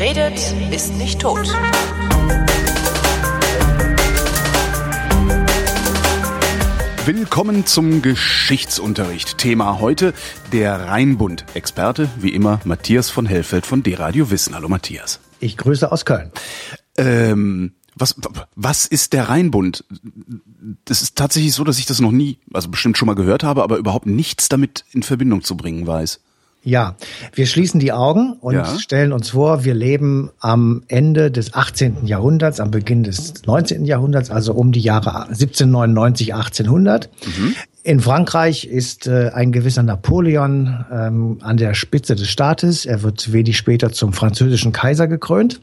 Wer redet, ist nicht tot. Willkommen zum Geschichtsunterricht. Thema heute der Rheinbund. Experte wie immer Matthias von Hellfeld von D-Radio Wissen. Hallo Matthias. Ich grüße aus Köln. Ähm, was, was ist der Rheinbund? Das ist tatsächlich so, dass ich das noch nie, also bestimmt schon mal gehört habe, aber überhaupt nichts damit in Verbindung zu bringen weiß. Ja, wir schließen die Augen und ja. stellen uns vor, wir leben am Ende des 18. Jahrhunderts, am Beginn des 19. Jahrhunderts, also um die Jahre 1799, 1800. Mhm. In Frankreich ist äh, ein gewisser Napoleon ähm, an der Spitze des Staates. Er wird wenig später zum französischen Kaiser gekrönt.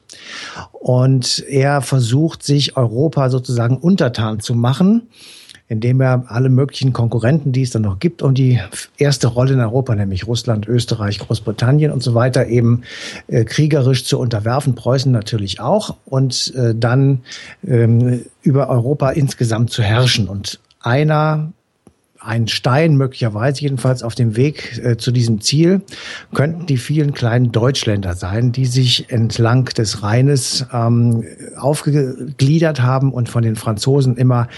Und er versucht, sich Europa sozusagen untertan zu machen indem er alle möglichen Konkurrenten, die es dann noch gibt, um die erste Rolle in Europa, nämlich Russland, Österreich, Großbritannien und so weiter, eben äh, kriegerisch zu unterwerfen, Preußen natürlich auch, und äh, dann ähm, über Europa insgesamt zu herrschen. Und einer ein Stein möglicherweise jedenfalls auf dem Weg äh, zu diesem Ziel könnten die vielen kleinen Deutschländer sein, die sich entlang des Rheines ähm, aufgegliedert haben und von den Franzosen immer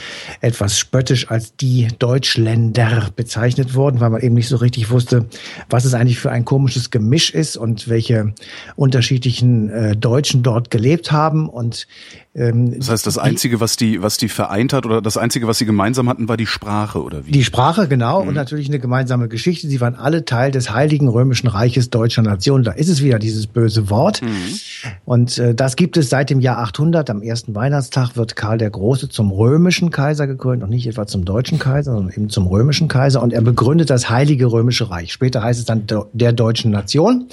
etwas spöttisch als die Deutschländer bezeichnet wurden, weil man eben nicht so richtig wusste, was es eigentlich für ein komisches Gemisch ist und welche unterschiedlichen äh, Deutschen dort gelebt haben und ähm, das heißt, das Einzige, was die, was die vereint hat oder das Einzige, was sie gemeinsam hatten, war die Sprache oder wie? Die Sprache, genau, mhm. und natürlich eine gemeinsame Geschichte. Sie waren alle Teil des Heiligen Römischen Reiches deutscher Nation. Da ist es wieder dieses böse Wort. Mhm. Und äh, das gibt es seit dem Jahr 800. Am ersten Weihnachtstag wird Karl der Große zum römischen Kaiser gekrönt und nicht etwa zum deutschen Kaiser, sondern eben zum römischen Kaiser. Und er begründet das Heilige Römische Reich. Später heißt es dann der deutschen Nation.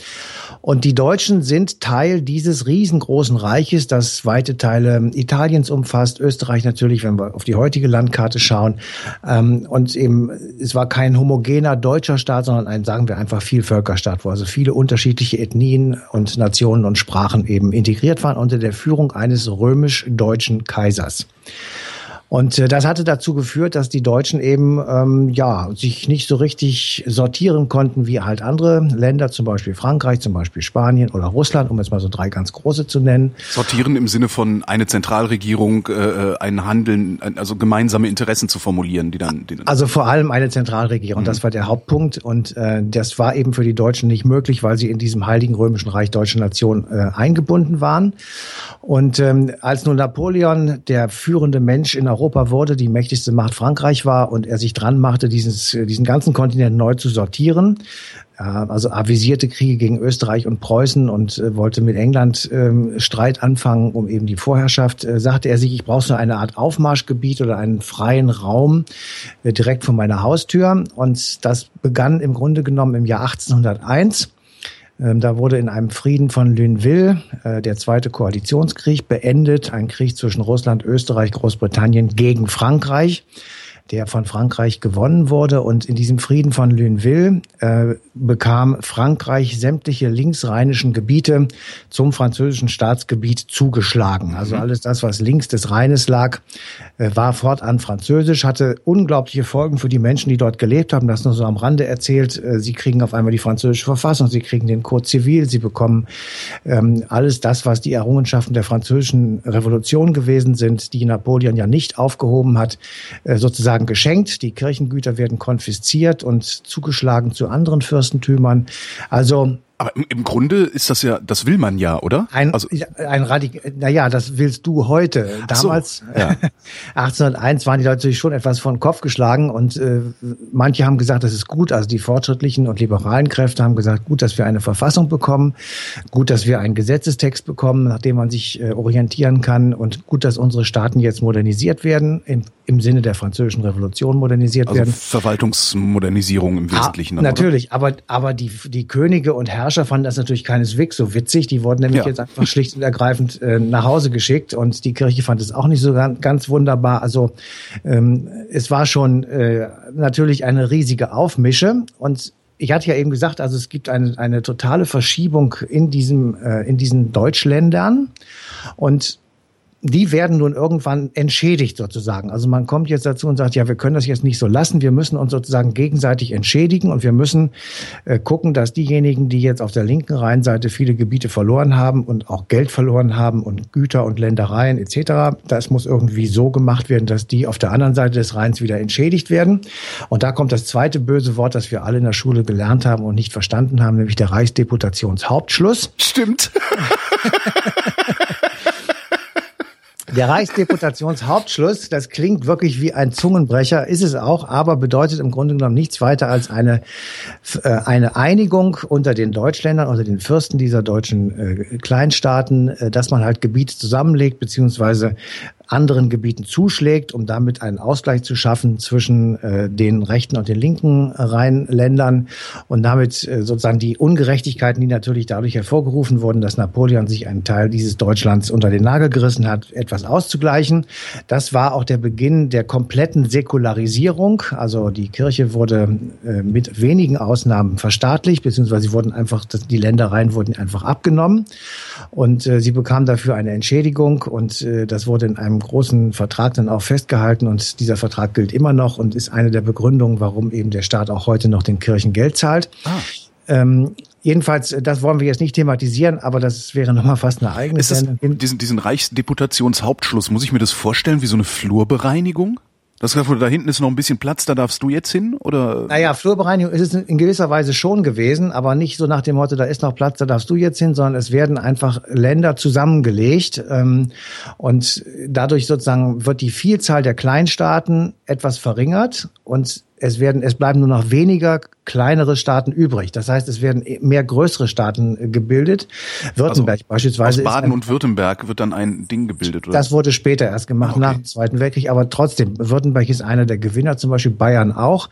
Und die Deutschen sind Teil dieses riesengroßen Reiches, das weite Teile Italiens umfasst, Österreich natürlich, wenn wir auf die heutige Landkarte schauen. Ähm, und eben, es war kein homogener deutscher Staat, sondern ein, sagen wir einfach, Vielvölkerstaat, wo also viele unterschiedliche Ethnien und Nationen und Sprachen eben integriert waren unter der Führung eines römisch-deutschen Kaisers. Und äh, das hatte dazu geführt, dass die Deutschen eben ähm, ja sich nicht so richtig sortieren konnten wie halt andere Länder, zum Beispiel Frankreich, zum Beispiel Spanien oder Russland, um jetzt mal so drei ganz große zu nennen. Sortieren im Sinne von eine Zentralregierung, äh, äh ein Handeln, also gemeinsame Interessen zu formulieren, die dann. Die dann also vor allem eine Zentralregierung, mhm. das war der Hauptpunkt und äh, das war eben für die Deutschen nicht möglich, weil sie in diesem Heiligen Römischen Reich Deutsche Nation äh, eingebunden waren. Und ähm, als nun Napoleon der führende Mensch in Europa wurde, die mächtigste Macht Frankreich war und er sich dran machte, dieses, diesen ganzen Kontinent neu zu sortieren, äh, also avisierte Kriege gegen Österreich und Preußen und äh, wollte mit England äh, Streit anfangen um eben die Vorherrschaft, äh, sagte er sich, ich brauche so eine Art Aufmarschgebiet oder einen freien Raum äh, direkt vor meiner Haustür. Und das begann im Grunde genommen im Jahr 1801 ähm, da wurde in einem Frieden von Lunéville äh, der zweite Koalitionskrieg beendet, ein Krieg zwischen Russland, Österreich, Großbritannien gegen Frankreich der von Frankreich gewonnen wurde. Und in diesem Frieden von Lunéville äh, bekam Frankreich sämtliche linksrheinischen Gebiete zum französischen Staatsgebiet zugeschlagen. Also mhm. alles das, was links des Rheines lag, äh, war fortan französisch, hatte unglaubliche Folgen für die Menschen, die dort gelebt haben. Das nur so am Rande erzählt. Äh, sie kriegen auf einmal die französische Verfassung, sie kriegen den Code Zivil, sie bekommen ähm, alles das, was die Errungenschaften der französischen Revolution gewesen sind, die Napoleon ja nicht aufgehoben hat, äh, sozusagen sozusagen geschenkt. Die Kirchengüter werden konfisziert und zugeschlagen zu anderen Fürstentümern. Also aber im, Grunde ist das ja, das will man ja, oder? Ein, also, ein Radik naja, das willst du heute. Damals, so, ja. 1801, waren die Leute natürlich schon etwas von Kopf geschlagen und äh, manche haben gesagt, das ist gut. Also die fortschrittlichen und liberalen Kräfte haben gesagt, gut, dass wir eine Verfassung bekommen, gut, dass wir einen Gesetzestext bekommen, nach dem man sich äh, orientieren kann und gut, dass unsere Staaten jetzt modernisiert werden, im, im Sinne der französischen Revolution modernisiert also werden. Verwaltungsmodernisierung im Wesentlichen. Ah, natürlich, aber, aber die, die Könige und Herren Herrscher fanden das natürlich keineswegs so witzig. Die wurden nämlich ja. jetzt einfach schlicht und ergreifend äh, nach Hause geschickt und die Kirche fand es auch nicht so ganz, ganz wunderbar. Also ähm, es war schon äh, natürlich eine riesige Aufmische und ich hatte ja eben gesagt, also es gibt eine, eine totale Verschiebung in diesem, äh, in diesen Deutschländern und die werden nun irgendwann entschädigt sozusagen. Also man kommt jetzt dazu und sagt, ja, wir können das jetzt nicht so lassen. Wir müssen uns sozusagen gegenseitig entschädigen und wir müssen äh, gucken, dass diejenigen, die jetzt auf der linken Rheinseite viele Gebiete verloren haben und auch Geld verloren haben und Güter und Ländereien etc., das muss irgendwie so gemacht werden, dass die auf der anderen Seite des Rheins wieder entschädigt werden. Und da kommt das zweite böse Wort, das wir alle in der Schule gelernt haben und nicht verstanden haben, nämlich der Reichsdeputationshauptschluss. Stimmt. Der Reichsdeputationshauptschluss, das klingt wirklich wie ein Zungenbrecher, ist es auch, aber bedeutet im Grunde genommen nichts weiter als eine, äh, eine Einigung unter den Deutschländern, unter den Fürsten dieser deutschen äh, Kleinstaaten, äh, dass man halt Gebiete zusammenlegt, beziehungsweise anderen Gebieten zuschlägt, um damit einen Ausgleich zu schaffen zwischen äh, den rechten und den linken Rheinländern und damit äh, sozusagen die Ungerechtigkeiten, die natürlich dadurch hervorgerufen wurden, dass Napoleon sich einen Teil dieses Deutschlands unter den Nagel gerissen hat, etwas auszugleichen. Das war auch der Beginn der kompletten Säkularisierung. Also die Kirche wurde äh, mit wenigen Ausnahmen verstaatlicht, beziehungsweise sie wurden einfach, die Ländereien wurden einfach abgenommen und äh, sie bekam dafür eine Entschädigung und äh, das wurde in einem einem großen Vertrag dann auch festgehalten und dieser Vertrag gilt immer noch und ist eine der Begründungen, warum eben der Staat auch heute noch den Kirchen Geld zahlt. Ah. Ähm, jedenfalls, das wollen wir jetzt nicht thematisieren, aber das wäre nochmal fast eine eigene ist das, diesen, diesen Reichsdeputationshauptschluss, muss ich mir das vorstellen wie so eine Flurbereinigung? Das da hinten ist noch ein bisschen Platz, da darfst du jetzt hin, oder? Naja, Flurbereinigung ist es in gewisser Weise schon gewesen, aber nicht so nach dem Motto, da ist noch Platz, da darfst du jetzt hin, sondern es werden einfach Länder zusammengelegt ähm, und dadurch sozusagen wird die Vielzahl der Kleinstaaten etwas verringert und es werden, es bleiben nur noch weniger kleinere Staaten übrig. Das heißt, es werden mehr größere Staaten äh, gebildet. Württemberg also beispielsweise. Aus Baden ein, und Württemberg wird dann ein Ding gebildet, oder? Das wurde später erst gemacht, okay. nach dem Zweiten Weltkrieg. Aber trotzdem, Württemberg ist einer der Gewinner, zum Beispiel Bayern auch.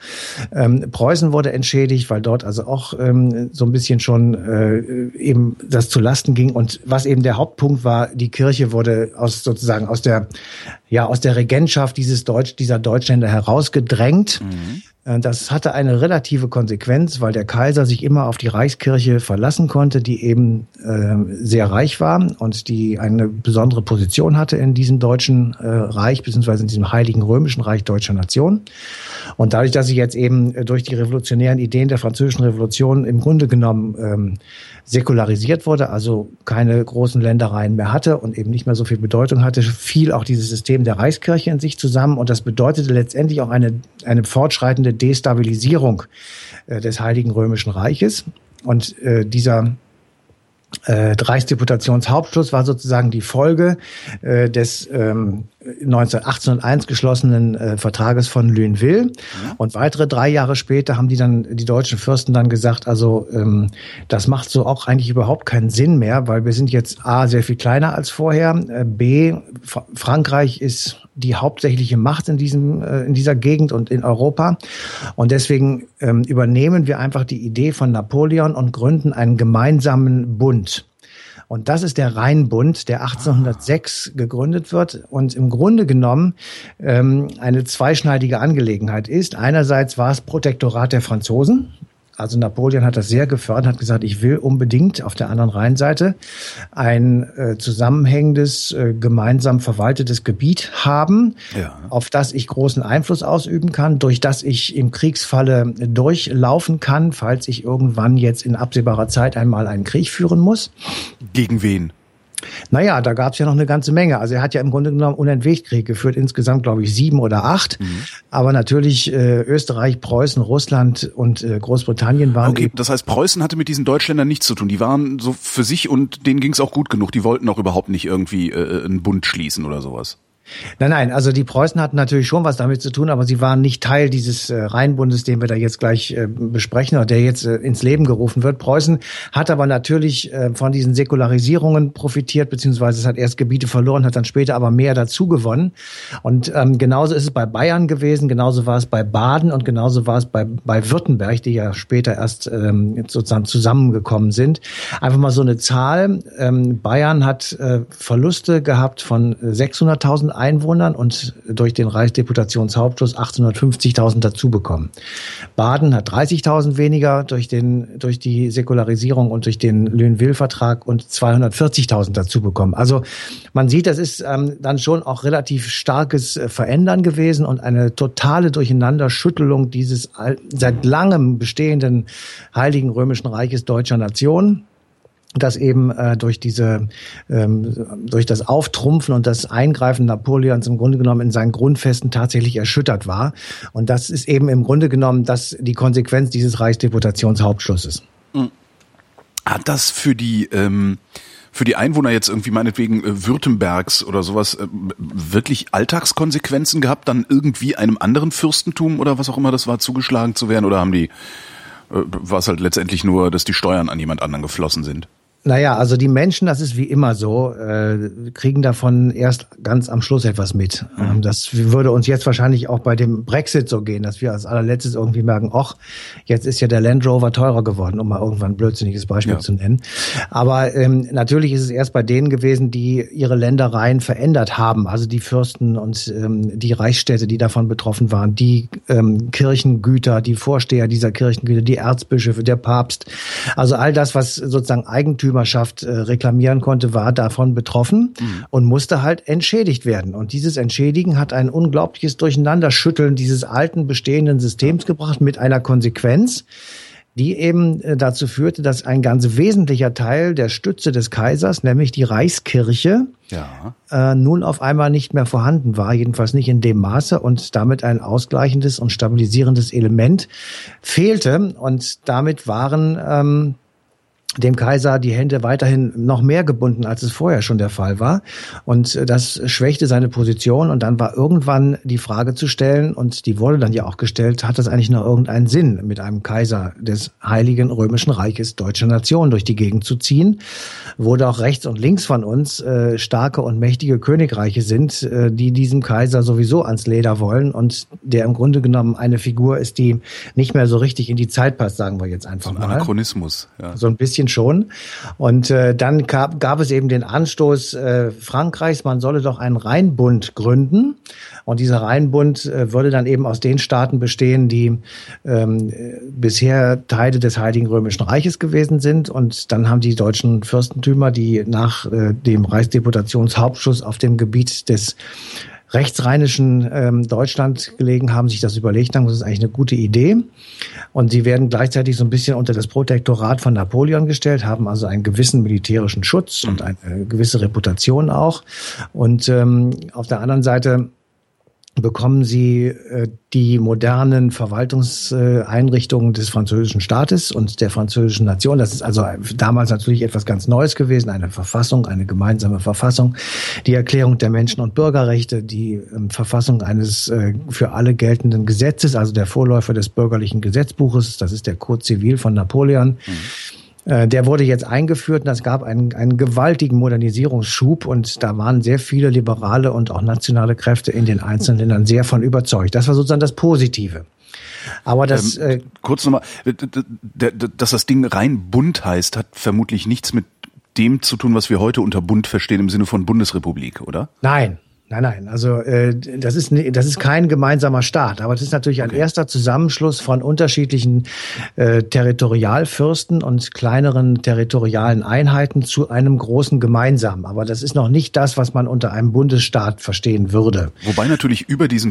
Ähm, Preußen wurde entschädigt, weil dort also auch ähm, so ein bisschen schon äh, eben das zu Lasten ging. Und was eben der Hauptpunkt war, die Kirche wurde aus sozusagen aus der ja aus der Regentschaft dieses Deutsch, dieser Deutschländer herausgedrängt. Mhm. Äh, das hatte eine relative Konsequenz, weil der Kaiser sich immer auf die Reichskirche verlassen konnte, die eben äh, sehr reich war und die eine besondere Position hatte in diesem deutschen äh, Reich, beziehungsweise in diesem heiligen römischen Reich deutscher Nation. Und dadurch, dass sie jetzt eben äh, durch die revolutionären Ideen der französischen Revolution im Grunde genommen ähm, säkularisiert wurde, also keine großen Ländereien mehr hatte und eben nicht mehr so viel Bedeutung hatte, fiel auch dieses System der Reichskirche in sich zusammen und das bedeutete letztendlich auch eine, eine fortschreitende Destabilisierung äh, des Heiligen Römischen Reiches. Und äh, dieser äh, Reichsdeputationshauptschluss war sozusagen die Folge äh, des ähm, 1801 geschlossenen äh, Vertrages von Lunéville. Mhm. Und weitere drei Jahre später haben die dann, die deutschen Fürsten dann gesagt, also ähm, das macht so auch eigentlich überhaupt keinen Sinn mehr, weil wir sind jetzt A, sehr viel kleiner als vorher, äh, B, Frankreich ist die hauptsächliche Macht in diesem äh, in dieser Gegend und in Europa und deswegen ähm, übernehmen wir einfach die Idee von Napoleon und gründen einen gemeinsamen Bund. Und das ist der Rheinbund, der 1806 gegründet wird und im Grunde genommen ähm, eine zweischneidige Angelegenheit ist. Einerseits war es Protektorat der Franzosen, also Napoleon hat das sehr gefördert, hat gesagt, ich will unbedingt auf der anderen Rheinseite ein äh, zusammenhängendes, äh, gemeinsam verwaltetes Gebiet haben, ja. auf das ich großen Einfluss ausüben kann, durch das ich im Kriegsfalle durchlaufen kann, falls ich irgendwann jetzt in absehbarer Zeit einmal einen Krieg führen muss. Gegen wen? Naja, da gab es ja noch eine ganze Menge. Also er hat ja im Grunde genommen unentwegt Krieg geführt, insgesamt glaube ich sieben oder acht. Mhm. Aber natürlich äh, Österreich, Preußen, Russland und äh, Großbritannien waren. Okay, das heißt, Preußen hatte mit diesen Deutschländern nichts zu tun. Die waren so für sich und denen ging es auch gut genug. Die wollten auch überhaupt nicht irgendwie äh, einen Bund schließen oder sowas. Nein, nein, also die Preußen hatten natürlich schon was damit zu tun, aber sie waren nicht Teil dieses äh, Rheinbundes, den wir da jetzt gleich äh, besprechen oder der jetzt äh, ins Leben gerufen wird. Preußen hat aber natürlich äh, von diesen Säkularisierungen profitiert, beziehungsweise es hat erst Gebiete verloren, hat dann später aber mehr dazu gewonnen. Und ähm, genauso ist es bei Bayern gewesen, genauso war es bei Baden und genauso war es bei, bei Württemberg, die ja später erst ähm, sozusagen zusammengekommen sind. Einfach mal so eine Zahl. Ähm, Bayern hat äh, Verluste gehabt von 600.000 Einwohnern und durch den Reichsdeputationshauptschluss 850.000 dazu bekommen. Baden hat 30.000 weniger durch den durch die Säkularisierung und durch den Lünen-Will-Vertrag und 240.000 dazu bekommen. Also man sieht, das ist ähm, dann schon auch relativ starkes äh, Verändern gewesen und eine totale Durcheinanderschüttelung dieses seit langem bestehenden Heiligen Römischen Reiches deutscher Nation das eben äh, durch diese ähm, durch das Auftrumpfen und das Eingreifen Napoleons im Grunde genommen in seinen Grundfesten tatsächlich erschüttert war und das ist eben im Grunde genommen das die Konsequenz dieses Reichsdeputationshauptschlusses. Hm. Hat das für die ähm, für die Einwohner jetzt irgendwie meinetwegen äh, Württembergs oder sowas äh, wirklich Alltagskonsequenzen gehabt, dann irgendwie einem anderen Fürstentum oder was auch immer das war zugeschlagen zu werden oder haben die äh, war es halt letztendlich nur, dass die Steuern an jemand anderen geflossen sind? Naja, also die Menschen, das ist wie immer so, äh, kriegen davon erst ganz am Schluss etwas mit. Mhm. Ähm, das würde uns jetzt wahrscheinlich auch bei dem Brexit so gehen, dass wir als allerletztes irgendwie merken, ach, jetzt ist ja der Land Rover teurer geworden, um mal irgendwann ein blödsinniges Beispiel ja. zu nennen. Aber ähm, natürlich ist es erst bei denen gewesen, die ihre Ländereien verändert haben, also die Fürsten und ähm, die Reichsstädte, die davon betroffen waren, die ähm, Kirchengüter, die Vorsteher dieser Kirchengüter, die Erzbischöfe, der Papst, also all das, was sozusagen Eigentümer Eigentümerschaft äh, reklamieren konnte, war davon betroffen mhm. und musste halt entschädigt werden. Und dieses Entschädigen hat ein unglaubliches Durcheinanderschütteln dieses alten bestehenden Systems gebracht mit einer Konsequenz, die eben äh, dazu führte, dass ein ganz wesentlicher Teil der Stütze des Kaisers, nämlich die Reichskirche, ja. äh, nun auf einmal nicht mehr vorhanden war, jedenfalls nicht in dem Maße und damit ein ausgleichendes und stabilisierendes Element fehlte. Und damit waren ähm, dem Kaiser die Hände weiterhin noch mehr gebunden, als es vorher schon der Fall war. Und äh, das schwächte seine Position. Und dann war irgendwann die Frage zu stellen, und die wurde dann ja auch gestellt, hat das eigentlich noch irgendeinen Sinn, mit einem Kaiser des Heiligen Römischen Reiches deutsche Nation durch die Gegend zu ziehen, wo doch rechts und links von uns äh, starke und mächtige Königreiche sind, äh, die diesem Kaiser sowieso ans Leder wollen und der im Grunde genommen eine Figur ist, die nicht mehr so richtig in die Zeit passt, sagen wir jetzt einfach mal. Anachronismus. Ja. So ein bisschen bisschen schon. Und äh, dann gab, gab es eben den Anstoß äh, Frankreichs, man solle doch einen Rheinbund gründen. Und dieser Rheinbund äh, würde dann eben aus den Staaten bestehen, die ähm, bisher Teile des Heiligen Römischen Reiches gewesen sind. Und dann haben die deutschen Fürstentümer, die nach äh, dem Reichsdeputationshauptschuss auf dem Gebiet des rechtsrheinischen ähm, Deutschland gelegen haben, sich das überlegt haben, das ist eigentlich eine gute Idee. Und sie werden gleichzeitig so ein bisschen unter das Protektorat von Napoleon gestellt, haben also einen gewissen militärischen Schutz und eine gewisse Reputation auch. Und ähm, auf der anderen Seite bekommen sie äh, die modernen Verwaltungseinrichtungen des französischen Staates und der französischen Nation. Das ist also damals natürlich etwas ganz Neues gewesen, eine Verfassung, eine gemeinsame Verfassung, die Erklärung der Menschen- und Bürgerrechte, die ähm, Verfassung eines äh, für alle geltenden Gesetzes, also der Vorläufer des bürgerlichen Gesetzbuches, das ist der Code Civil von Napoleon. Mhm der wurde jetzt eingeführt und es gab einen, einen gewaltigen Modernisierungsschub und da waren sehr viele liberale und auch nationale Kräfte in den einzelnen Ländern sehr von überzeugt. Das war sozusagen das Positive. Aber das ähm, äh, kurz nochmal, dass das Ding rein bunt heißt, hat vermutlich nichts mit dem zu tun, was wir heute unter Bund verstehen im Sinne von Bundesrepublik, oder? Nein, Nein, nein, also äh, das ist das ist kein gemeinsamer Staat, aber das ist natürlich ein okay. erster Zusammenschluss von unterschiedlichen äh, Territorialfürsten und kleineren territorialen Einheiten zu einem großen gemeinsamen. Aber das ist noch nicht das, was man unter einem Bundesstaat verstehen würde. Wobei natürlich über diesen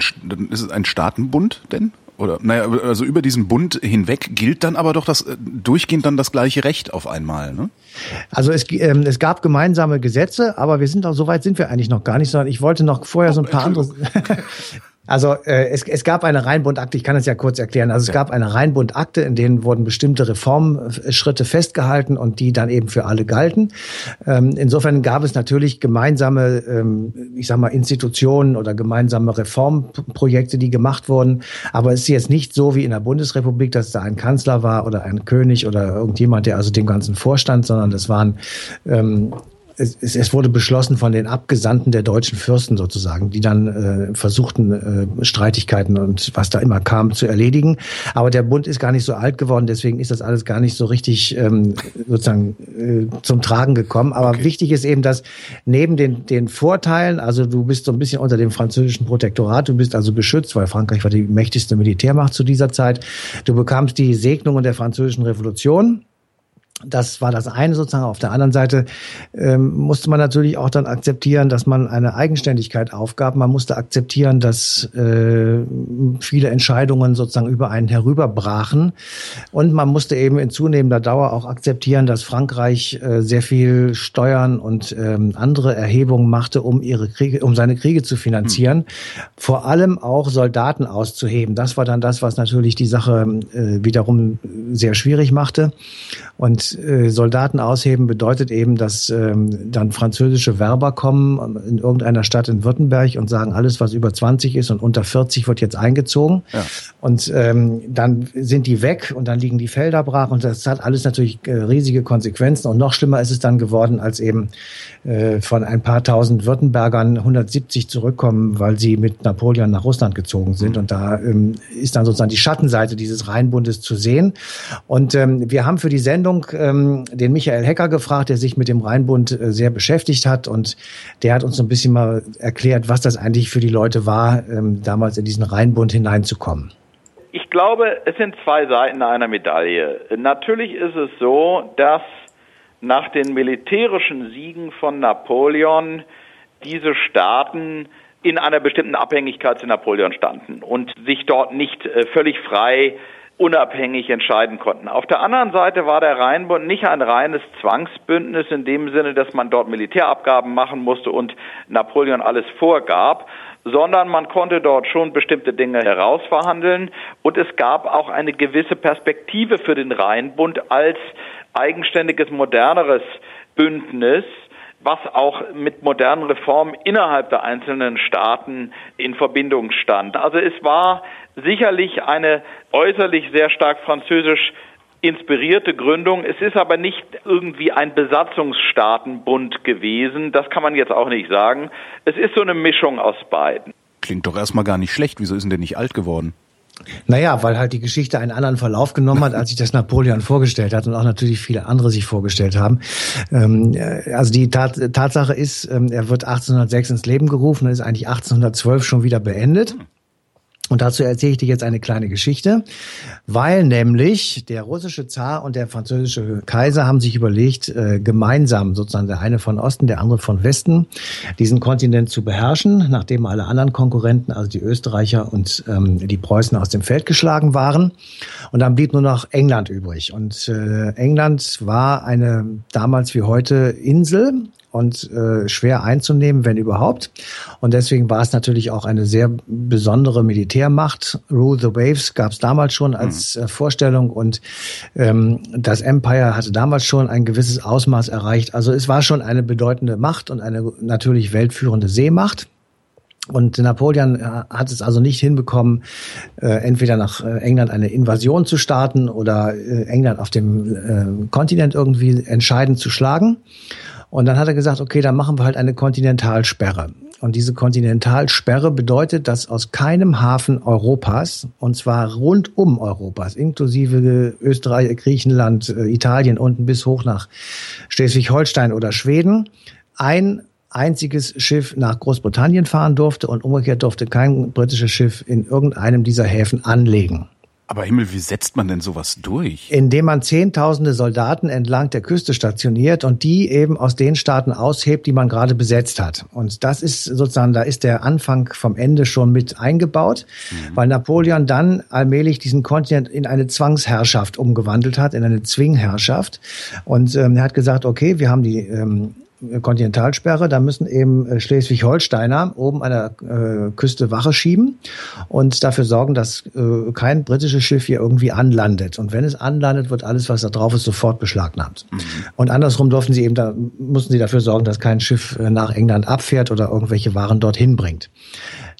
ist es ein Staatenbund denn? Oder naja, also über diesen Bund hinweg gilt dann aber doch das äh, durchgehend dann das gleiche Recht auf einmal, ne? Also es, ähm, es gab gemeinsame Gesetze, aber wir sind auch so weit sind wir eigentlich noch gar nicht, sondern ich wollte noch vorher so ein paar andere. Also äh, es, es gab eine Rheinbundakte, ich kann es ja kurz erklären. Also es ja. gab eine Rheinbundakte, in denen wurden bestimmte Reformschritte festgehalten und die dann eben für alle galten. Ähm, insofern gab es natürlich gemeinsame, ähm, ich sag mal, Institutionen oder gemeinsame Reformprojekte, die gemacht wurden. Aber es ist jetzt nicht so wie in der Bundesrepublik, dass da ein Kanzler war oder ein König oder irgendjemand, der also dem Ganzen vorstand, sondern das waren ähm, es, es, wurde beschlossen von den Abgesandten der deutschen Fürsten sozusagen, die dann äh, versuchten, äh, Streitigkeiten und was da immer kam zu erledigen. Aber der Bund ist gar nicht so alt geworden, deswegen ist das alles gar nicht so richtig ähm, sozusagen äh, zum Tragen gekommen. Aber okay. wichtig ist eben, dass neben den, den Vorteilen, also du bist so ein bisschen unter dem französischen Protektorat, du bist also beschützt, weil Frankreich war die mächtigste Militärmacht zu dieser Zeit. Du bekamst die Segnungen der französischen Revolution das war das eine sozusagen. Auf der anderen Seite ähm, musste man natürlich auch dann akzeptieren, dass man eine Eigenständigkeit aufgab. Man musste akzeptieren, dass äh, viele Entscheidungen sozusagen über einen herüberbrachen. Und man musste eben in zunehmender Dauer auch akzeptieren, dass Frankreich äh, sehr viel Steuern und ähm, andere Erhebungen machte, um ihre Kriege, um seine Kriege zu finanzieren. Hm. Vor allem auch Soldaten auszuheben. Das war dann das, was natürlich die Sache äh, wiederum sehr schwierig machte. Und äh, Soldaten ausheben bedeutet eben, dass ähm, dann französische Werber kommen in irgendeiner Stadt in Württemberg und sagen, alles, was über 20 ist und unter 40 wird jetzt eingezogen. Ja. Und ähm, dann sind die weg und dann liegen die Felder brach und das hat alles natürlich äh, riesige Konsequenzen. Und noch schlimmer ist es dann geworden, als eben äh, von ein paar tausend Württembergern 170 zurückkommen, weil sie mit Napoleon nach Russland gezogen sind. Mhm. Und da ähm, ist dann sozusagen die Schattenseite dieses Rheinbundes zu sehen. Und ähm, wir haben für die Sendung Sendung ähm, den Michael Hecker gefragt, der sich mit dem Rheinbund äh, sehr beschäftigt hat und der hat uns so ein bisschen mal erklärt, was das eigentlich für die Leute war, ähm, damals in diesen Rheinbund hineinzukommen. Ich glaube, es sind zwei Seiten einer Medaille. Natürlich ist es so, dass nach den militärischen Siegen von Napoleon diese Staaten in einer bestimmten Abhängigkeit zu Napoleon standen und sich dort nicht äh, völlig frei unabhängig entscheiden konnten. Auf der anderen Seite war der Rheinbund nicht ein reines Zwangsbündnis in dem Sinne, dass man dort Militärabgaben machen musste und Napoleon alles vorgab, sondern man konnte dort schon bestimmte Dinge herausverhandeln und es gab auch eine gewisse Perspektive für den Rheinbund als eigenständiges, moderneres Bündnis, was auch mit modernen Reformen innerhalb der einzelnen Staaten in Verbindung stand. Also es war sicherlich eine äußerlich sehr stark französisch inspirierte Gründung. Es ist aber nicht irgendwie ein Besatzungsstaatenbund gewesen. Das kann man jetzt auch nicht sagen. Es ist so eine Mischung aus beiden. Klingt doch erstmal gar nicht schlecht. Wieso ist denn der nicht alt geworden? Naja, weil halt die Geschichte einen anderen Verlauf genommen hat, als sich das Napoleon vorgestellt hat und auch natürlich viele andere sich vorgestellt haben. Ähm, äh, also die Tat, Tatsache ist, ähm, er wird 1806 ins Leben gerufen und ist eigentlich 1812 schon wieder beendet. Und dazu erzähle ich dir jetzt eine kleine Geschichte, weil nämlich der russische Zar und der französische Kaiser haben sich überlegt, äh, gemeinsam sozusagen der eine von Osten, der andere von Westen, diesen Kontinent zu beherrschen, nachdem alle anderen Konkurrenten, also die Österreicher und ähm, die Preußen aus dem Feld geschlagen waren. Und dann blieb nur noch England übrig. Und äh, England war eine damals wie heute Insel und äh, schwer einzunehmen, wenn überhaupt. Und deswegen war es natürlich auch eine sehr besondere Militärmacht. Rule the Waves gab es damals schon als mhm. äh, Vorstellung und ähm, das Empire hatte damals schon ein gewisses Ausmaß erreicht. Also es war schon eine bedeutende Macht und eine natürlich weltführende Seemacht. Und Napoleon äh, hat es also nicht hinbekommen, äh, entweder nach äh, England eine Invasion zu starten oder äh, England auf dem äh, Kontinent irgendwie entscheidend zu schlagen. Und dann hat er gesagt, okay, dann machen wir halt eine Kontinentalsperre. Und diese Kontinentalsperre bedeutet, dass aus keinem Hafen Europas, und zwar rund um Europas, inklusive Österreich, Griechenland, äh, Italien unten bis hoch nach Schleswig-Holstein oder Schweden, ein einziges Schiff nach Großbritannien fahren durfte und umgekehrt durfte kein britisches Schiff in irgendeinem dieser Häfen anlegen. Aber Himmel, wie setzt man denn sowas durch? Indem man zehntausende Soldaten entlang der Küste stationiert und die eben aus den Staaten aushebt, die man gerade besetzt hat. Und das ist sozusagen, da ist der Anfang vom Ende schon mit eingebaut, mhm. weil Napoleon dann allmählich diesen Kontinent in eine Zwangsherrschaft umgewandelt hat, in eine Zwingherrschaft. Und ähm, er hat gesagt, okay, wir haben die ähm, Kontinentalsperre, da müssen eben äh, Schleswig-Holsteiner oben an der äh, Küste Wache schieben und dafür sorgen, dass äh, kein britisches Schiff hier irgendwie anlandet. Und wenn es anlandet, wird alles, was da drauf ist, sofort beschlagnahmt. Mhm. Und andersrum durften sie eben, da mussten sie dafür sorgen, dass kein Schiff äh, nach England abfährt oder irgendwelche Waren dorthin bringt.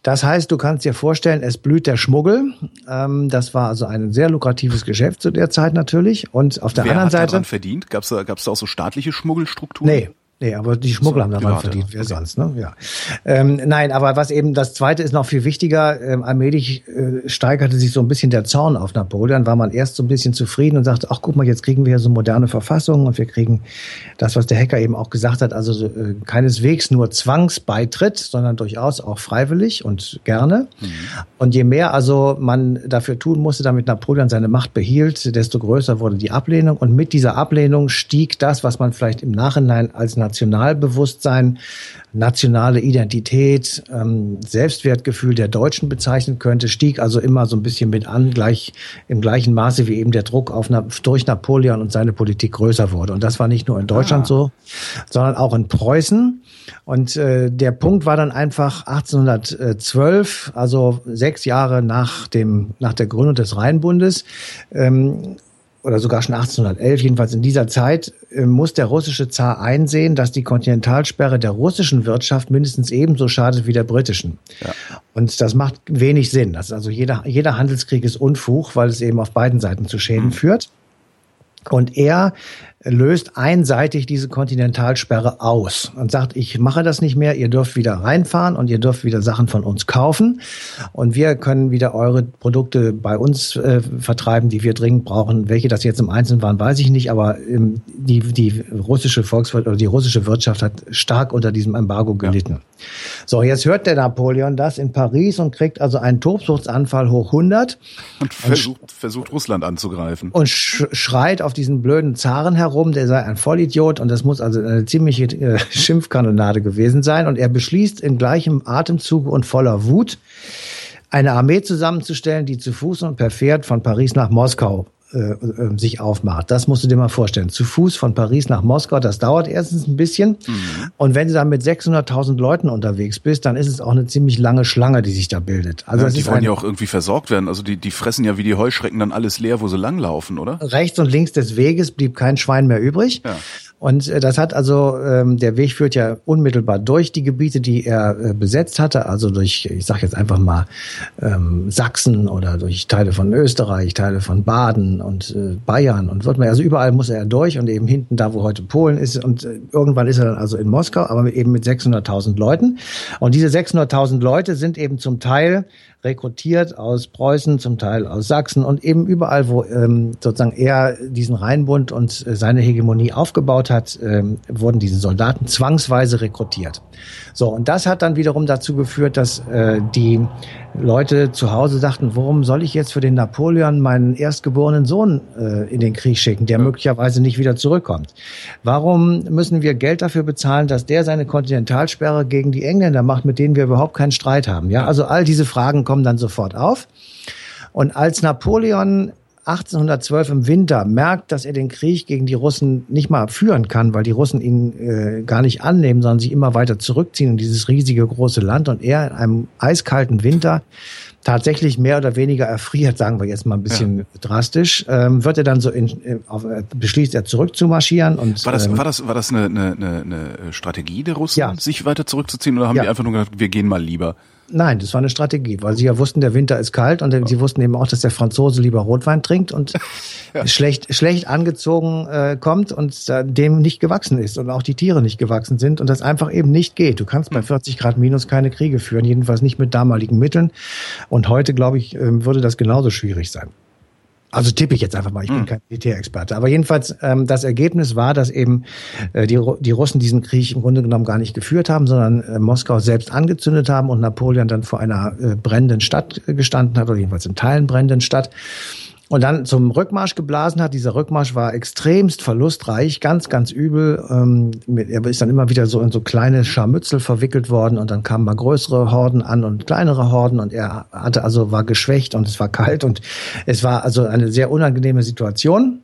Das heißt, du kannst dir vorstellen, es blüht der Schmuggel. Ähm, das war also ein sehr lukratives Geschäft zu der Zeit natürlich. Und auf der Wer anderen hat Seite. Verdient? Gab es da, gab's da auch so staatliche Schmuggelstrukturen? Nee, Nee, aber die Schmuggler so, haben daran verdient, wer okay. sonst, ne? Ja. Ähm, nein, aber was eben das zweite ist noch viel wichtiger, ähm, allmählich äh, steigerte sich so ein bisschen der Zorn auf Napoleon, war man erst so ein bisschen zufrieden und sagte, ach guck mal, jetzt kriegen wir ja so moderne Verfassungen und wir kriegen das, was der Hacker eben auch gesagt hat, also äh, keineswegs nur Zwangsbeitritt, sondern durchaus auch freiwillig und gerne. Mhm. Und je mehr also man dafür tun musste, damit Napoleon seine Macht behielt, desto größer wurde die Ablehnung und mit dieser Ablehnung stieg das, was man vielleicht im Nachhinein als Nationalbewusstsein, nationale Identität, ähm, Selbstwertgefühl der Deutschen bezeichnen könnte, stieg also immer so ein bisschen mit an, gleich im gleichen Maße wie eben der Druck auf, durch Napoleon und seine Politik größer wurde. Und das war nicht nur in Deutschland ah. so, sondern auch in Preußen. Und äh, der Punkt war dann einfach 1812, also sechs Jahre nach dem nach der Gründung des Rheinbundes. Ähm, oder sogar schon 1811, jedenfalls in dieser Zeit, äh, muss der russische Zar einsehen, dass die Kontinentalsperre der russischen Wirtschaft mindestens ebenso schadet wie der britischen. Ja. Und das macht wenig Sinn. Das ist also jeder, jeder Handelskrieg ist Unfug, weil es eben auf beiden Seiten zu Schäden mhm. führt. Und er löst einseitig diese Kontinentalsperre aus und sagt, ich mache das nicht mehr, ihr dürft wieder reinfahren und ihr dürft wieder Sachen von uns kaufen und wir können wieder eure Produkte bei uns äh, vertreiben, die wir dringend brauchen. Welche das jetzt im Einzelnen waren, weiß ich nicht, aber ähm, die, die russische Volkswirtschaft oder die russische Wirtschaft hat stark unter diesem Embargo gelitten. Ja. So, jetzt hört der Napoleon das in Paris und kriegt also einen Tobsuchtsanfall hoch 100 und versucht, und versucht Russland anzugreifen und sch schreit auf diesen blöden Zaren herum herum, der sei ein Vollidiot und das muss also eine ziemliche äh, Schimpfkanonade gewesen sein. Und er beschließt in gleichem Atemzug und voller Wut, eine Armee zusammenzustellen, die zu Fuß und per Pferd von Paris nach Moskau äh, äh, sich aufmacht. Das musst du dir mal vorstellen. Zu Fuß von Paris nach Moskau, das dauert erstens ein bisschen. Mhm. Und wenn du dann mit 600.000 Leuten unterwegs bist, dann ist es auch eine ziemlich lange Schlange, die sich da bildet. Also ja, die wollen ja auch irgendwie versorgt werden. Also die, die fressen ja wie die Heuschrecken dann alles leer, wo sie langlaufen, oder? Rechts und links des Weges blieb kein Schwein mehr übrig. Ja. Und äh, das hat also, ähm, der Weg führt ja unmittelbar durch die Gebiete, die er äh, besetzt hatte, also durch, ich sage jetzt einfach mal, ähm, Sachsen oder durch Teile von Österreich, Teile von Baden und äh, Bayern und Württemberg. Also überall muss er durch und eben hinten da, wo heute Polen ist. Und äh, irgendwann ist er dann also in Moskau, aber eben mit 600.000 Leuten. Und diese 600.000 Leute sind eben zum Teil rekrutiert aus Preußen, zum Teil aus Sachsen und eben überall, wo ähm, sozusagen er diesen Rheinbund und äh, seine Hegemonie aufgebaut hat, ähm, wurden diese Soldaten zwangsweise rekrutiert. So, und das hat dann wiederum dazu geführt, dass äh, die Leute zu Hause sagten, warum soll ich jetzt für den Napoleon meinen erstgeborenen Sohn äh, in den Krieg schicken, der ja. möglicherweise nicht wieder zurückkommt? Warum müssen wir Geld dafür bezahlen, dass der seine Kontinentalsperre gegen die Engländer macht, mit denen wir überhaupt keinen Streit haben? Ja, also all diese Fragen kommen dann sofort auf. Und als Napoleon 1812 im Winter merkt, dass er den Krieg gegen die Russen nicht mal führen kann, weil die Russen ihn äh, gar nicht annehmen, sondern sich immer weiter zurückziehen in dieses riesige große Land und er in einem eiskalten Winter tatsächlich mehr oder weniger erfriert, sagen wir jetzt mal ein bisschen ja. drastisch, ähm, wird er dann so in, in auf, äh, beschließt er zurückzumarschieren und war das ähm, war das war das eine, eine, eine Strategie der Russen, ja. sich weiter zurückzuziehen oder haben ja. die einfach nur gesagt, wir gehen mal lieber? Nein, das war eine Strategie, weil sie ja wussten, der Winter ist kalt und sie wussten eben auch, dass der Franzose lieber Rotwein trinkt und ja. schlecht, schlecht angezogen äh, kommt und äh, dem nicht gewachsen ist und auch die Tiere nicht gewachsen sind und das einfach eben nicht geht. Du kannst bei 40 hm. Grad minus keine Kriege führen, jedenfalls nicht mit damaligen Mitteln. Und heute, glaube ich, äh, würde das genauso schwierig sein. Also tippe ich jetzt einfach mal, ich bin hm. kein Militärexperte. Aber jedenfalls, ähm, das Ergebnis war, dass eben äh, die, die Russen diesen Krieg im Grunde genommen gar nicht geführt haben, sondern äh, Moskau selbst angezündet haben und Napoleon dann vor einer äh, brennenden Stadt gestanden hat, oder jedenfalls in Teilen brennenden Stadt und dann zum Rückmarsch geblasen hat. Dieser Rückmarsch war extremst verlustreich, ganz, ganz übel. Ähm, er ist dann immer wieder so in so kleine Scharmützel verwickelt worden und dann kamen mal größere Horden an und kleinere Horden und er hatte also war geschwächt und es war kalt und es war also eine sehr unangenehme Situation.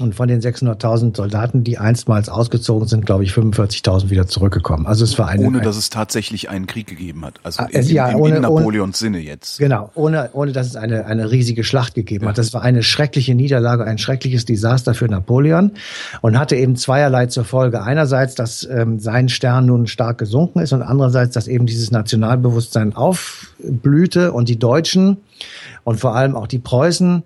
Und von den 600.000 Soldaten, die einstmals ausgezogen sind, glaube ich, 45.000 wieder zurückgekommen. Also es war eine ohne, dass es tatsächlich einen Krieg gegeben hat. Also ah, in, ja, in, ohne, in Napoleons ohne, Sinne jetzt. Genau, ohne, ohne dass es eine eine riesige Schlacht gegeben ja. hat. Das war eine schreckliche Niederlage, ein schreckliches Desaster für Napoleon und hatte eben zweierlei zur Folge. Einerseits, dass ähm, sein Stern nun stark gesunken ist und andererseits, dass eben dieses Nationalbewusstsein aufblühte und die Deutschen und vor allem auch die Preußen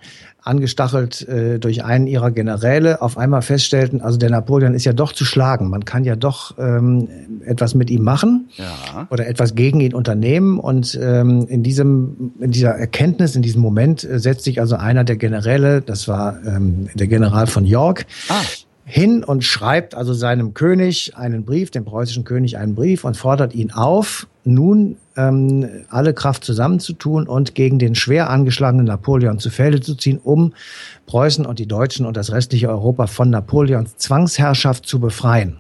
angestachelt äh, durch einen ihrer Generäle, auf einmal feststellten, also der Napoleon ist ja doch zu schlagen. Man kann ja doch ähm, etwas mit ihm machen ja. oder etwas gegen ihn unternehmen. Und ähm, in diesem, in dieser Erkenntnis, in diesem Moment äh, setzt sich also einer der Generäle, das war ähm, der General von York, ah hin und schreibt also seinem König einen Brief, dem preußischen König einen Brief und fordert ihn auf, nun ähm, alle Kraft zusammenzutun und gegen den schwer angeschlagenen Napoleon zu Felde zu ziehen, um Preußen und die Deutschen und das restliche Europa von Napoleons Zwangsherrschaft zu befreien.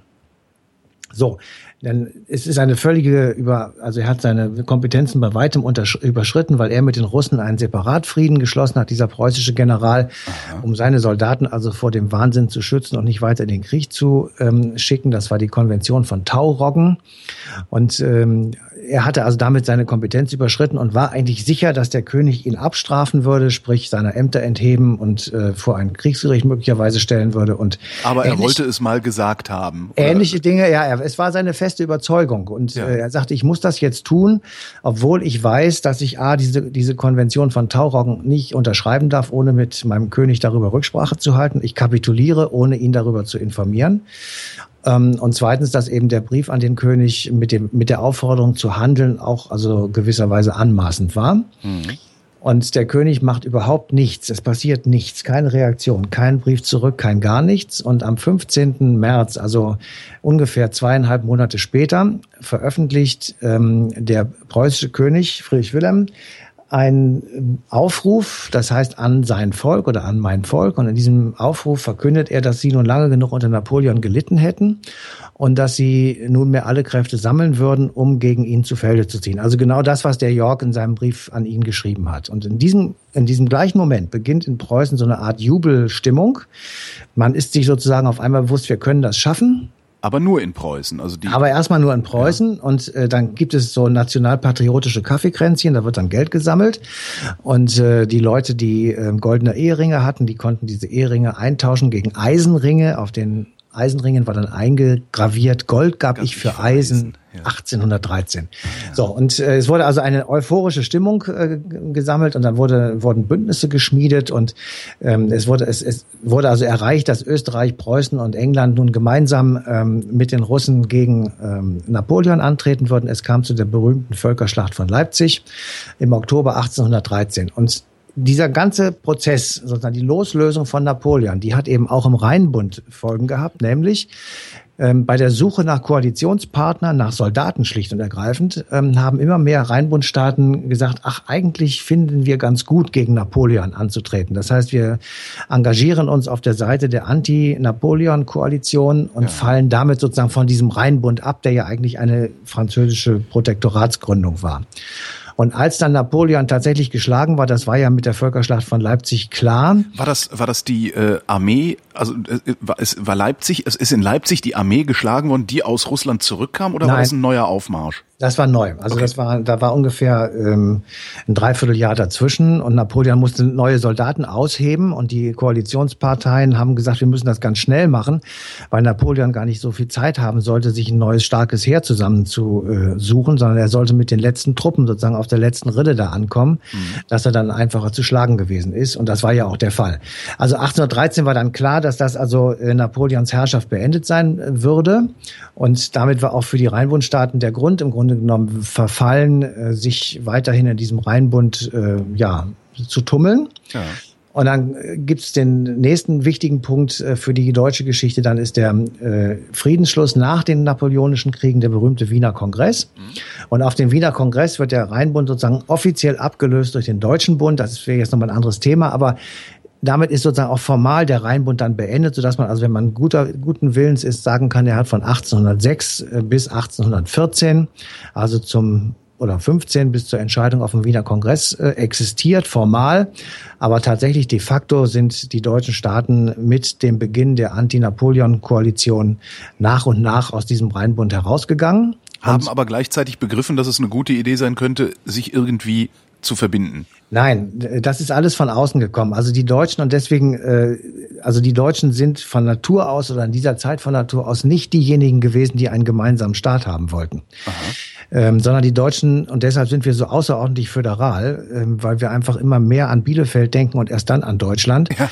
So, denn es ist eine völlige über, also er hat seine Kompetenzen bei weitem überschritten, weil er mit den Russen einen Separatfrieden geschlossen hat, dieser preußische General, Aha. um seine Soldaten also vor dem Wahnsinn zu schützen und nicht weiter in den Krieg zu ähm, schicken. Das war die Konvention von Tauroggen. Und ähm, er hatte also damit seine Kompetenz überschritten und war eigentlich sicher, dass der König ihn abstrafen würde, sprich seiner Ämter entheben und äh, vor ein Kriegsgericht möglicherweise stellen würde. Und Aber er wollte es mal gesagt haben. Oder? Ähnliche Dinge, ja, er, es war seine feste Überzeugung. Und ja. äh, er sagte, ich muss das jetzt tun, obwohl ich weiß, dass ich A, diese, diese Konvention von Tauroggen nicht unterschreiben darf, ohne mit meinem König darüber Rücksprache zu halten. Ich kapituliere, ohne ihn darüber zu informieren. Ähm, und zweitens, dass eben der Brief an den König mit dem, mit der Aufforderung zu handeln auch also gewisserweise anmaßend war. Mhm. Und der König macht überhaupt nichts. Es passiert nichts, keine Reaktion, kein Brief zurück, kein gar nichts. Und am 15. März, also ungefähr zweieinhalb Monate später, veröffentlicht ähm, der preußische König Friedrich Wilhelm ein Aufruf, das heißt an sein Volk oder an mein Volk. Und in diesem Aufruf verkündet er, dass sie nun lange genug unter Napoleon gelitten hätten und dass sie nunmehr alle Kräfte sammeln würden, um gegen ihn zu Felde zu ziehen. Also genau das, was der York in seinem Brief an ihn geschrieben hat. Und in diesem, in diesem gleichen Moment beginnt in Preußen so eine Art Jubelstimmung. Man ist sich sozusagen auf einmal bewusst, wir können das schaffen. Aber nur in Preußen. Also die Aber erstmal nur in Preußen ja. und äh, dann gibt es so nationalpatriotische Kaffeekränzchen, da wird dann Geld gesammelt und äh, die Leute, die äh, goldene Eheringe hatten, die konnten diese Eheringe eintauschen gegen Eisenringe, auf den Eisenringen war dann eingegraviert, Gold gab, gab ich für Eisen, Eisen ja. 1813. Ja. So, und äh, es wurde also eine euphorische Stimmung äh, gesammelt und dann wurde, wurden Bündnisse geschmiedet und ähm, es, wurde, es, es wurde also erreicht, dass Österreich, Preußen und England nun gemeinsam ähm, mit den Russen gegen ähm, Napoleon antreten würden. Es kam zu der berühmten Völkerschlacht von Leipzig im Oktober 1813. Und dieser ganze Prozess, sozusagen die Loslösung von Napoleon, die hat eben auch im Rheinbund Folgen gehabt, nämlich ähm, bei der Suche nach Koalitionspartnern, nach Soldaten schlicht und ergreifend, ähm, haben immer mehr Rheinbundstaaten gesagt, ach, eigentlich finden wir ganz gut, gegen Napoleon anzutreten. Das heißt, wir engagieren uns auf der Seite der Anti-Napoleon-Koalition und ja. fallen damit sozusagen von diesem Rheinbund ab, der ja eigentlich eine französische Protektoratsgründung war. Und als dann Napoleon tatsächlich geschlagen war, das war ja mit der Völkerschlacht von Leipzig klar. War das, war das die äh, Armee, also äh, war, es war Leipzig, es ist in Leipzig die Armee geschlagen worden, die aus Russland zurückkam oder Nein. war das ein neuer Aufmarsch? Das war neu. Also okay. das war, da war ungefähr ähm, ein Dreivierteljahr dazwischen und Napoleon musste neue Soldaten ausheben und die Koalitionsparteien haben gesagt, wir müssen das ganz schnell machen, weil Napoleon gar nicht so viel Zeit haben sollte, sich ein neues starkes Heer zusammenzusuchen, sondern er sollte mit den letzten Truppen sozusagen auf der letzten Rille da ankommen, mhm. dass er dann einfacher zu schlagen gewesen ist und das war ja auch der Fall. Also 1813 war dann klar, dass das also äh, Napoleons Herrschaft beendet sein äh, würde und damit war auch für die Rheinbundstaaten der Grund im Grunde genommen verfallen, äh, sich weiterhin in diesem Rheinbund äh, ja, zu tummeln. Ja. Und dann äh, gibt's den nächsten wichtigen Punkt äh, für die deutsche Geschichte, dann ist der äh, Friedensschluss nach den Napoleonischen Kriegen, der berühmte Wiener Kongress. Mhm. Und auf dem Wiener Kongress wird der Rheinbund sozusagen offiziell abgelöst durch den Deutschen Bund. Das wäre jetzt nochmal ein anderes Thema, aber damit ist sozusagen auch formal der Rheinbund dann beendet, sodass man also, wenn man guter, guten Willens ist, sagen kann, er hat von 1806 äh, bis 1814, also zum oder 15 bis zur Entscheidung auf dem Wiener Kongress äh, existiert, formal. Aber tatsächlich de facto sind die deutschen Staaten mit dem Beginn der Anti-Napoleon-Koalition nach und nach aus diesem Rheinbund herausgegangen. Haben aber gleichzeitig begriffen, dass es eine gute Idee sein könnte, sich irgendwie zu verbinden. Nein, das ist alles von außen gekommen. Also die Deutschen und deswegen, äh, also die Deutschen sind von Natur aus oder in dieser Zeit von Natur aus nicht diejenigen gewesen, die einen gemeinsamen Staat haben wollten. Ähm, sondern die Deutschen, und deshalb sind wir so außerordentlich föderal, ähm, weil wir einfach immer mehr an Bielefeld denken und erst dann an Deutschland. Ja.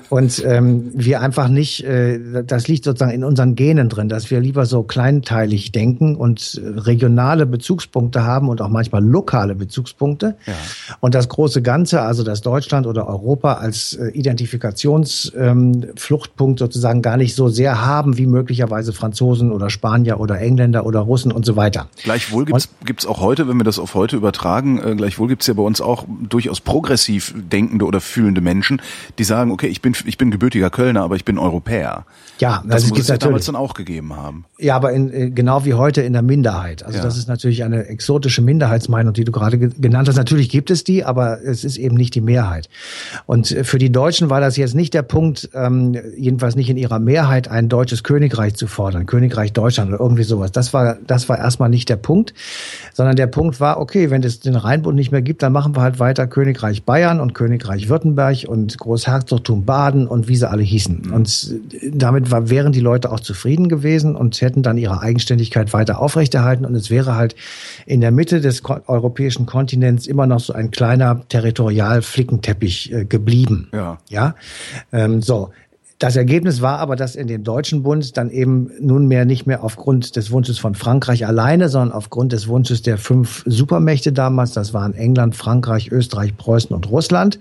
und ähm, wir einfach nicht, äh, das liegt sozusagen in unseren Genen drin, dass wir lieber so kleinteilig denken und regionale Bezugspunkte haben und auch manchmal lokale Bezugspunkte. Ja. Und das große Ganze, also das Deutschland oder Europa als äh, Identifikationsfluchtpunkt ähm, sozusagen gar nicht so sehr haben wie möglicherweise Franzosen oder Spanier oder Engländer oder Russen und so weiter. Gleichwohl gibt's gibt's auch heute, wenn wir das auf heute übertragen, äh, gleichwohl gibt's ja bei uns auch durchaus progressiv denkende oder fühlende Menschen, die sagen, okay, ich bin ich bin gebürtiger Kölner, aber ich bin Europäer. Ja, das also muss es ja damals dann auch gegeben haben. Ja, aber in, äh, genau wie heute in der Minderheit. Also ja. das ist natürlich eine exotische Minderheitsmeinung, die du gerade genannt hast. Natürlich gibt es die, aber es ist eben nicht die Mehrheit. Und äh, für die Deutschen war das jetzt nicht der Punkt, ähm, jedenfalls nicht in ihrer Mehrheit, ein deutsches Königreich zu fordern, Königreich Deutschland oder irgendwie sowas. Das war, das war erstmal nicht der Punkt, sondern der Punkt war, okay, wenn es den Rheinbund nicht mehr gibt, dann machen wir halt weiter Königreich Bayern und Königreich Württemberg und Großherzogtum Baden und wie sie alle hießen. Mhm. Und damit war, wären die Leute auch zufrieden gewesen und hätten dann ihre Eigenständigkeit weiter aufrechterhalten und es wäre halt in der Mitte des europäischen Kontinents immer noch so ein kleiner Territorialflickenteppich äh, geblieben. Ja. Ja. Ähm, so. Das Ergebnis war aber, dass in dem Deutschen Bund dann eben nunmehr nicht mehr aufgrund des Wunsches von Frankreich alleine, sondern aufgrund des Wunsches der fünf Supermächte damals, das waren England, Frankreich, Österreich, Preußen und Russland,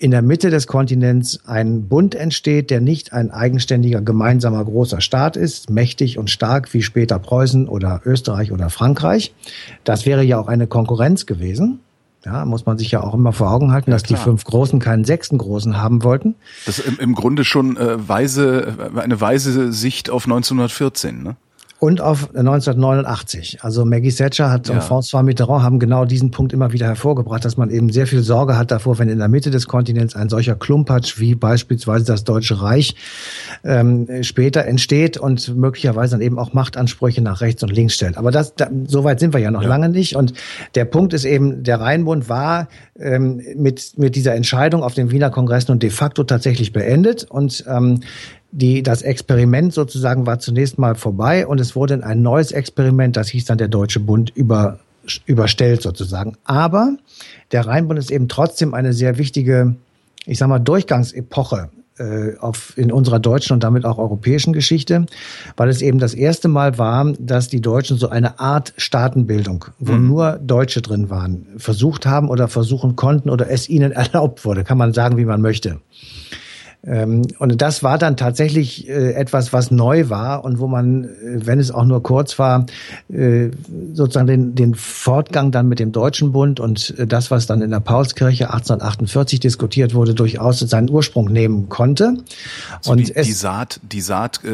in der Mitte des Kontinents ein Bund entsteht, der nicht ein eigenständiger gemeinsamer großer Staat ist, mächtig und stark wie später Preußen oder Österreich oder Frankreich. Das wäre ja auch eine Konkurrenz gewesen. Ja, muss man sich ja auch immer vor Augen halten, ja, dass klar. die fünf Großen keinen sechsten Großen haben wollten. Das ist im, im Grunde schon äh, weise, eine weise Sicht auf 1914, ne? Und auf 1989. Also Maggie Thatcher hat ja. und François Mitterrand haben genau diesen Punkt immer wieder hervorgebracht, dass man eben sehr viel Sorge hat davor, wenn in der Mitte des Kontinents ein solcher Klumpatsch wie beispielsweise das Deutsche Reich ähm, später entsteht und möglicherweise dann eben auch Machtansprüche nach rechts und links stellt. Aber das, da, so weit sind wir ja noch ja. lange nicht. Und der Punkt ist eben, der Rheinbund war ähm, mit, mit dieser Entscheidung auf dem Wiener Kongress nun de facto tatsächlich beendet. Und ähm, die, das Experiment sozusagen war zunächst mal vorbei und es wurde ein neues Experiment, das hieß dann der Deutsche Bund, über, überstellt sozusagen. Aber der Rheinbund ist eben trotzdem eine sehr wichtige, ich sag mal, Durchgangsepoche äh, auf, in unserer deutschen und damit auch europäischen Geschichte, weil es eben das erste Mal war, dass die Deutschen so eine Art Staatenbildung, wo mhm. nur Deutsche drin waren, versucht haben oder versuchen konnten oder es ihnen erlaubt wurde, kann man sagen, wie man möchte. Ähm, und das war dann tatsächlich äh, etwas, was neu war und wo man, äh, wenn es auch nur kurz war, äh, sozusagen den, den Fortgang dann mit dem Deutschen Bund und das, was dann in der Paulskirche 1848 diskutiert wurde, durchaus seinen Ursprung nehmen konnte. Also und die, es, die Saat, die Saat äh,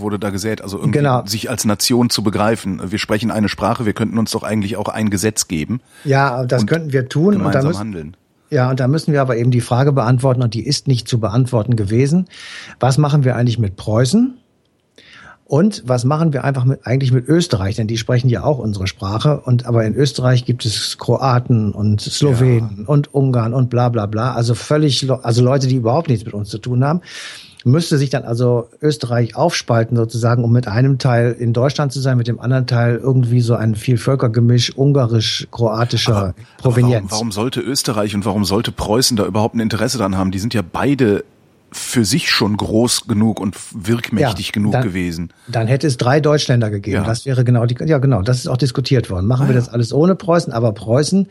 wurde da gesät, also irgendwie genau. sich als Nation zu begreifen. Wir sprechen eine Sprache, wir könnten uns doch eigentlich auch ein Gesetz geben. Ja, das könnten wir tun. Gemeinsam und da müssen, handeln ja, und da müssen wir aber eben die Frage beantworten, und die ist nicht zu beantworten gewesen. Was machen wir eigentlich mit Preußen? Und was machen wir einfach mit, eigentlich mit Österreich? Denn die sprechen ja auch unsere Sprache. Und aber in Österreich gibt es Kroaten und Slowenen ja. und Ungarn und bla bla bla. Also völlig, also Leute, die überhaupt nichts mit uns zu tun haben müsste sich dann also Österreich aufspalten sozusagen, um mit einem Teil in Deutschland zu sein, mit dem anderen Teil irgendwie so ein Vielvölkergemisch ungarisch-kroatischer Provenienz. Warum, warum sollte Österreich und warum sollte Preußen da überhaupt ein Interesse dran haben? Die sind ja beide für sich schon groß genug und wirkmächtig ja, genug dann, gewesen. Dann hätte es drei Deutschländer gegeben. Ja. Das wäre genau die, ja genau, das ist auch diskutiert worden. Machen ah, wir das alles ohne Preußen, aber Preußen,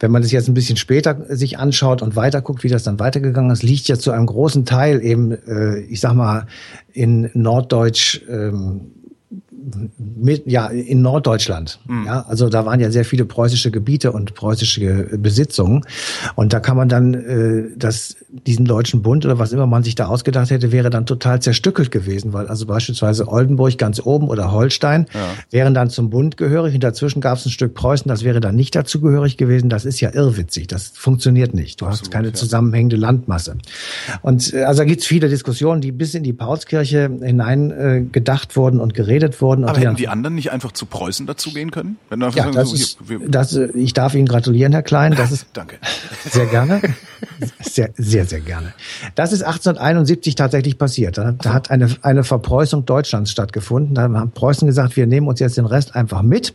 wenn man das jetzt ein bisschen später sich anschaut und weiter guckt, wie das dann weitergegangen ist, liegt ja zu einem großen Teil eben, äh, ich sag mal, in Norddeutsch ähm, mit, ja, in Norddeutschland. Mhm. Ja, also da waren ja sehr viele preußische Gebiete und preußische Besitzungen. Und da kann man dann äh, das, diesen deutschen Bund oder was immer man sich da ausgedacht hätte, wäre dann total zerstückelt gewesen, weil also beispielsweise Oldenburg ganz oben oder Holstein ja. wären dann zum Bund gehörig und dazwischen gab es ein Stück Preußen, das wäre dann nicht dazu gehörig gewesen. Das ist ja irrwitzig. Das funktioniert nicht. Du Absolut, hast keine ja. zusammenhängende Landmasse. Und äh, also da gibt's viele Diskussionen, die bis in die Paulskirche hinein äh, gedacht wurden und geredet wurden worden. Aber hätten die anderen nicht einfach zu Preußen dazugehen können? Wenn ja, sagen, das so, ist, hier, das, ich darf Ihnen gratulieren, Herr Klein. Das ist Danke. Sehr gerne. Sehr, sehr, sehr gerne. Das ist 1871 tatsächlich passiert. Da, da hat eine, eine Verpreußung Deutschlands stattgefunden. Da haben Preußen gesagt, wir nehmen uns jetzt den Rest einfach mit.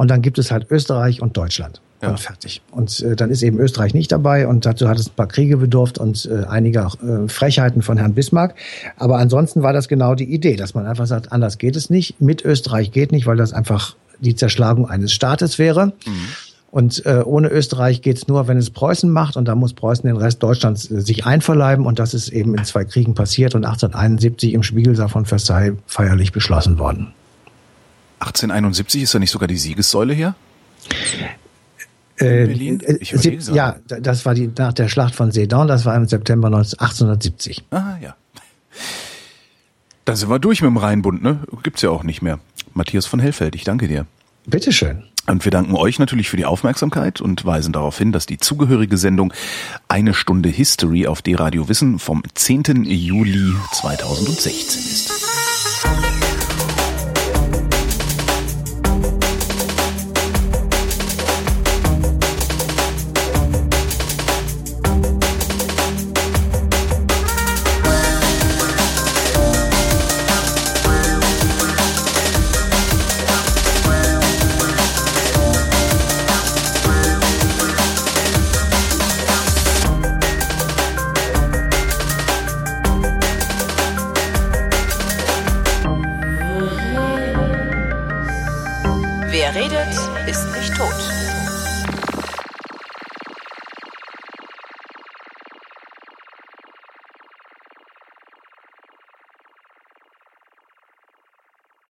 Und dann gibt es halt Österreich und Deutschland. Ja. Und fertig. Und äh, dann ist eben Österreich nicht dabei und dazu hat es ein paar Kriege bedurft und äh, einiger äh, Frechheiten von Herrn Bismarck. Aber ansonsten war das genau die Idee, dass man einfach sagt, anders geht es nicht. Mit Österreich geht nicht, weil das einfach die Zerschlagung eines Staates wäre. Mhm. Und äh, ohne Österreich geht's nur, wenn es Preußen macht. Und da muss Preußen den Rest Deutschlands äh, sich einverleiben. Und das ist eben in zwei Kriegen passiert und 1871 im Spiegelsaal von Versailles feierlich beschlossen worden. 1871 ist da nicht sogar die Siegessäule hier? Äh, Berlin? Äh, ich ja, das war die nach der Schlacht von Sedan, das war im September 1870. Ah, ja. Da sind wir durch mit dem Rheinbund, ne? Gibt's ja auch nicht mehr. Matthias von Hellfeld, ich danke dir. Bitteschön. Und wir danken euch natürlich für die Aufmerksamkeit und weisen darauf hin, dass die zugehörige Sendung Eine Stunde History auf D-Radio Wissen vom 10. Juli 2016 ist.